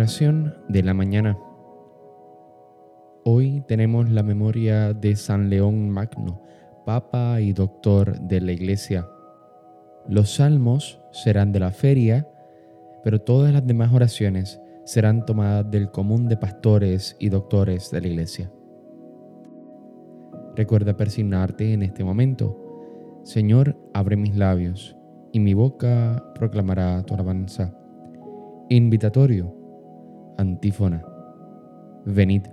De la mañana. Hoy tenemos la memoria de San León Magno, Papa y Doctor de la Iglesia. Los salmos serán de la feria, pero todas las demás oraciones serán tomadas del común de pastores y doctores de la Iglesia. Recuerda persignarte en este momento. Señor, abre mis labios, y mi boca proclamará tu alabanza. Invitatorio. Antífona. Venid,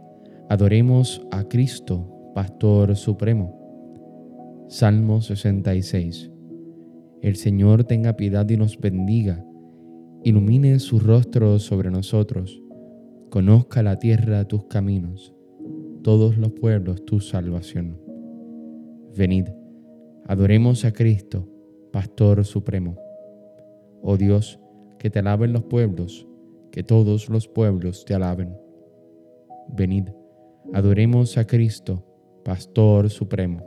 adoremos a Cristo, Pastor Supremo. Salmo 66. El Señor tenga piedad y nos bendiga, ilumine su rostro sobre nosotros, conozca la tierra tus caminos, todos los pueblos tu salvación. Venid, adoremos a Cristo, Pastor Supremo. Oh Dios, que te alaben los pueblos, que todos los pueblos te alaben. Venid, adoremos a Cristo, Pastor Supremo.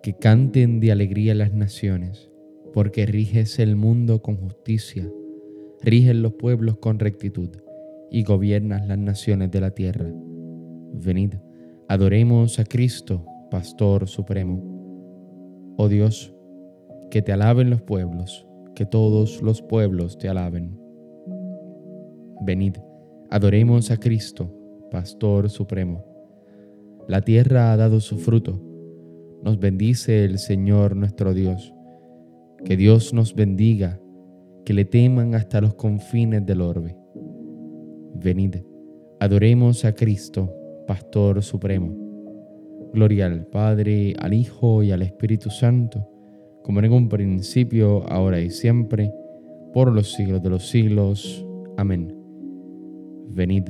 Que canten de alegría las naciones, porque riges el mundo con justicia, rigen los pueblos con rectitud y gobiernas las naciones de la tierra. Venid, adoremos a Cristo, Pastor Supremo. Oh Dios, que te alaben los pueblos que todos los pueblos te alaben. Venid, adoremos a Cristo, Pastor Supremo. La tierra ha dado su fruto. Nos bendice el Señor nuestro Dios. Que Dios nos bendiga, que le teman hasta los confines del orbe. Venid, adoremos a Cristo, Pastor Supremo. Gloria al Padre, al Hijo y al Espíritu Santo como en un principio, ahora y siempre, por los siglos de los siglos. Amén. Venid,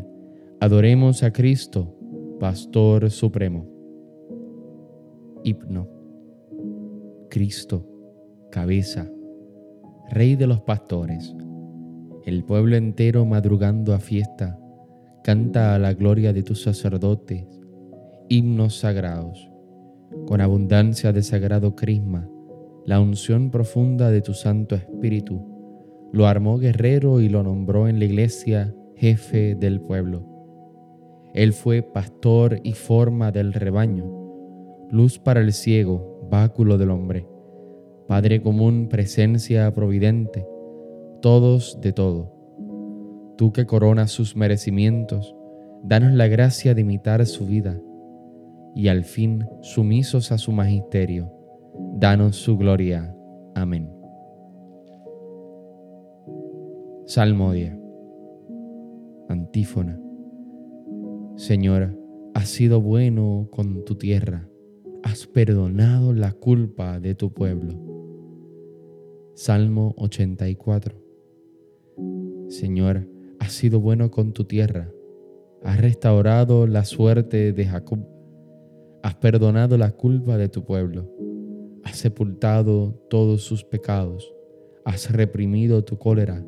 adoremos a Cristo, Pastor Supremo. Hipno. Cristo, cabeza, Rey de los pastores. El pueblo entero madrugando a fiesta, canta a la gloria de tus sacerdotes, himnos sagrados, con abundancia de sagrado crisma la unción profunda de tu Santo Espíritu. Lo armó guerrero y lo nombró en la iglesia jefe del pueblo. Él fue pastor y forma del rebaño, luz para el ciego, báculo del hombre, Padre común, presencia providente, todos de todo. Tú que coronas sus merecimientos, danos la gracia de imitar su vida y al fin sumisos a su magisterio danos su gloria. Amén. Salmodia. Antífona. Señora, has sido bueno con tu tierra, has perdonado la culpa de tu pueblo. Salmo 84. Señor, has sido bueno con tu tierra, has restaurado la suerte de Jacob, has perdonado la culpa de tu pueblo has sepultado todos sus pecados, has reprimido tu cólera,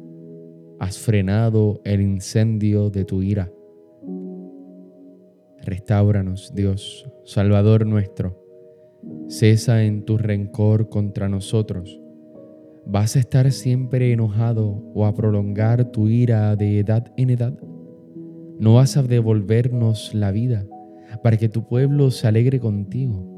has frenado el incendio de tu ira. Restáuranos, Dios, Salvador nuestro. Cesa en tu rencor contra nosotros. ¿Vas a estar siempre enojado o a prolongar tu ira de edad en edad? ¿No vas a devolvernos la vida para que tu pueblo se alegre contigo?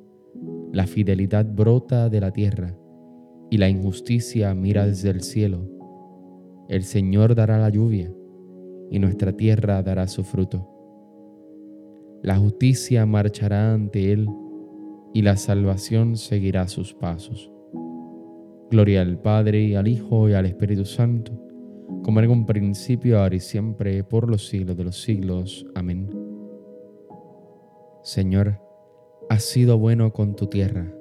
La fidelidad brota de la tierra y la injusticia mira desde el cielo. El Señor dará la lluvia y nuestra tierra dará su fruto. La justicia marchará ante Él y la salvación seguirá sus pasos. Gloria al Padre, al Hijo y al Espíritu Santo, como en un principio, ahora y siempre, por los siglos de los siglos. Amén. Señor, has sido bueno con tu tierra,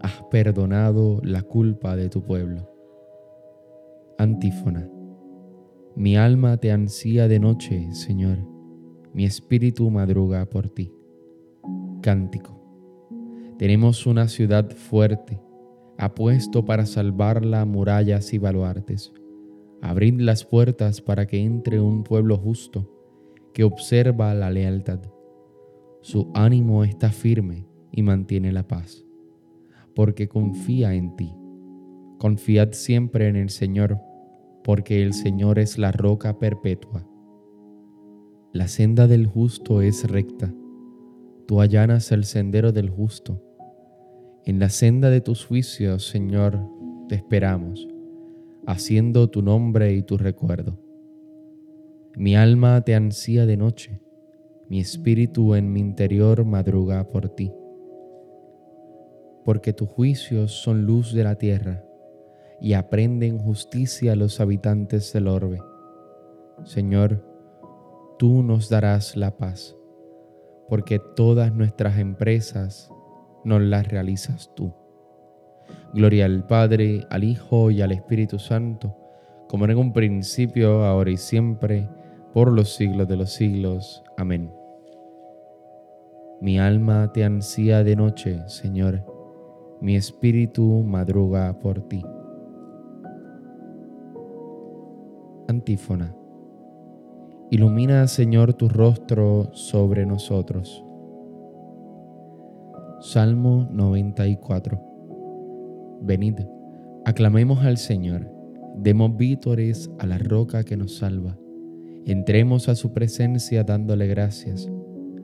has perdonado la culpa de tu pueblo. Antífona. Mi alma te ansía de noche, Señor, mi espíritu madruga por ti. Cántico. Tenemos una ciudad fuerte, apuesto para salvarla murallas y baluartes. Abrid las puertas para que entre un pueblo justo que observa la lealtad. Su ánimo está firme y mantiene la paz, porque confía en ti. Confiad siempre en el Señor, porque el Señor es la roca perpetua. La senda del justo es recta, tú allanas el sendero del justo. En la senda de tus juicios, Señor, te esperamos, haciendo tu nombre y tu recuerdo. Mi alma te ansía de noche, mi espíritu en mi interior madruga por ti. Porque tus juicios son luz de la tierra y aprenden justicia a los habitantes del orbe. Señor, tú nos darás la paz, porque todas nuestras empresas nos las realizas tú. Gloria al Padre, al Hijo y al Espíritu Santo, como en un principio, ahora y siempre, por los siglos de los siglos. Amén. Mi alma te ansía de noche, Señor, mi espíritu madruga por ti. Antífona. Ilumina, Señor, tu rostro sobre nosotros. Salmo 94. Venid, aclamemos al Señor, demos vítores a la roca que nos salva Entremos a su presencia dándole gracias,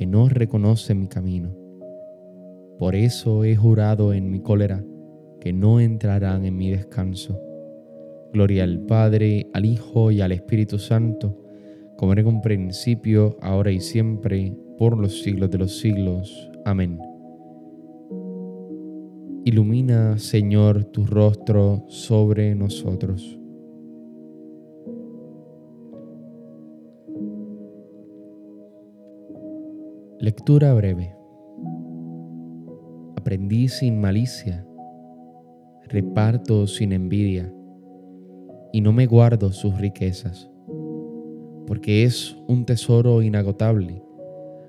que no reconoce mi camino. Por eso he jurado en mi cólera que no entrarán en mi descanso. Gloria al Padre, al Hijo y al Espíritu Santo, como en un principio, ahora y siempre, por los siglos de los siglos. Amén. Ilumina, Señor, tu rostro sobre nosotros Lectura breve. Aprendí sin malicia, reparto sin envidia, y no me guardo sus riquezas, porque es un tesoro inagotable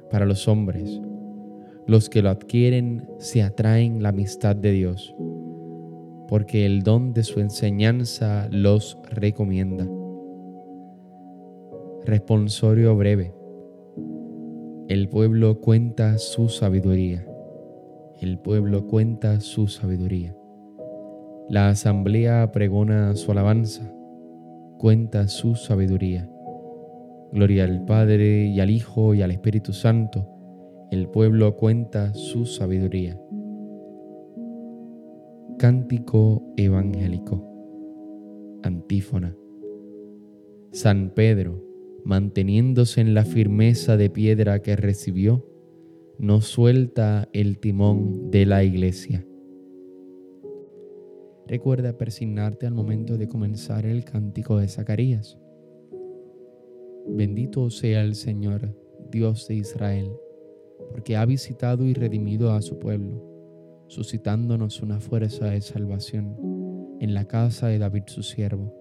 para los hombres. Los que lo adquieren se atraen la amistad de Dios, porque el don de su enseñanza los recomienda. Responsorio breve el pueblo cuenta su sabiduría. El pueblo cuenta su sabiduría. La asamblea pregona su alabanza, cuenta su sabiduría. Gloria al Padre y al Hijo y al Espíritu Santo. El pueblo cuenta su sabiduría. Cántico evangélico. Antífona. San Pedro manteniéndose en la firmeza de piedra que recibió, no suelta el timón de la iglesia. Recuerda persignarte al momento de comenzar el cántico de Zacarías. Bendito sea el Señor, Dios de Israel, porque ha visitado y redimido a su pueblo, suscitándonos una fuerza de salvación en la casa de David su siervo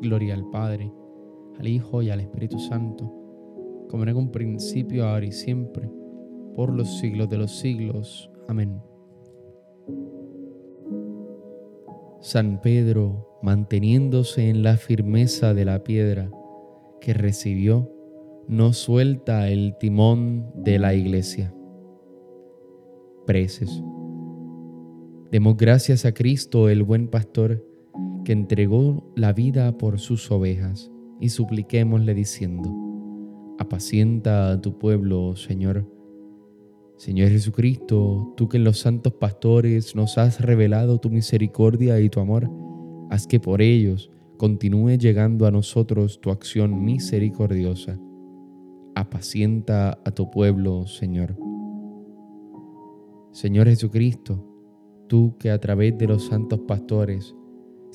Gloria al Padre, al Hijo y al Espíritu Santo, como en un principio, ahora y siempre, por los siglos de los siglos. Amén. San Pedro, manteniéndose en la firmeza de la piedra que recibió, no suelta el timón de la iglesia. Preces. Demos gracias a Cristo, el buen pastor, que entregó la vida por sus ovejas, y supliquémosle diciendo, apacienta a tu pueblo, Señor. Señor Jesucristo, tú que en los santos pastores nos has revelado tu misericordia y tu amor, haz que por ellos continúe llegando a nosotros tu acción misericordiosa. Apacienta a tu pueblo, Señor. Señor Jesucristo, tú que a través de los santos pastores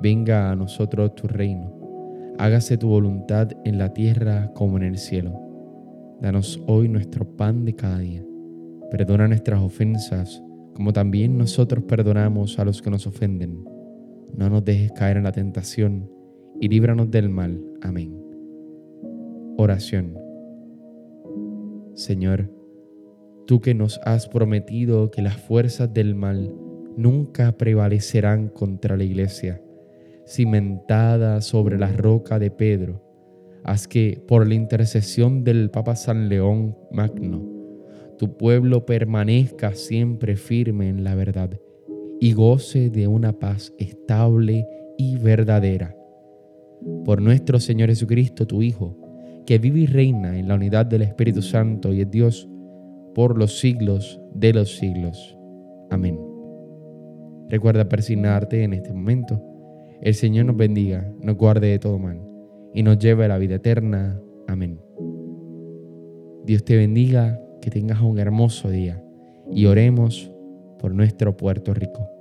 venga a nosotros tu reino, hágase tu voluntad en la tierra como en el cielo. Danos hoy nuestro pan de cada día, perdona nuestras ofensas como también nosotros perdonamos a los que nos ofenden. No nos dejes caer en la tentación y líbranos del mal. Amén. Oración. Señor, tú que nos has prometido que las fuerzas del mal nunca prevalecerán contra la iglesia, cimentada sobre la roca de Pedro, haz que por la intercesión del Papa San León Magno, tu pueblo permanezca siempre firme en la verdad y goce de una paz estable y verdadera. Por nuestro Señor Jesucristo, tu Hijo, que vive y reina en la unidad del Espíritu Santo y es Dios, por los siglos de los siglos. Amén. Recuerda persignarte en este momento. El Señor nos bendiga, nos guarde de todo mal y nos lleve a la vida eterna. Amén. Dios te bendiga, que tengas un hermoso día y oremos por nuestro Puerto Rico.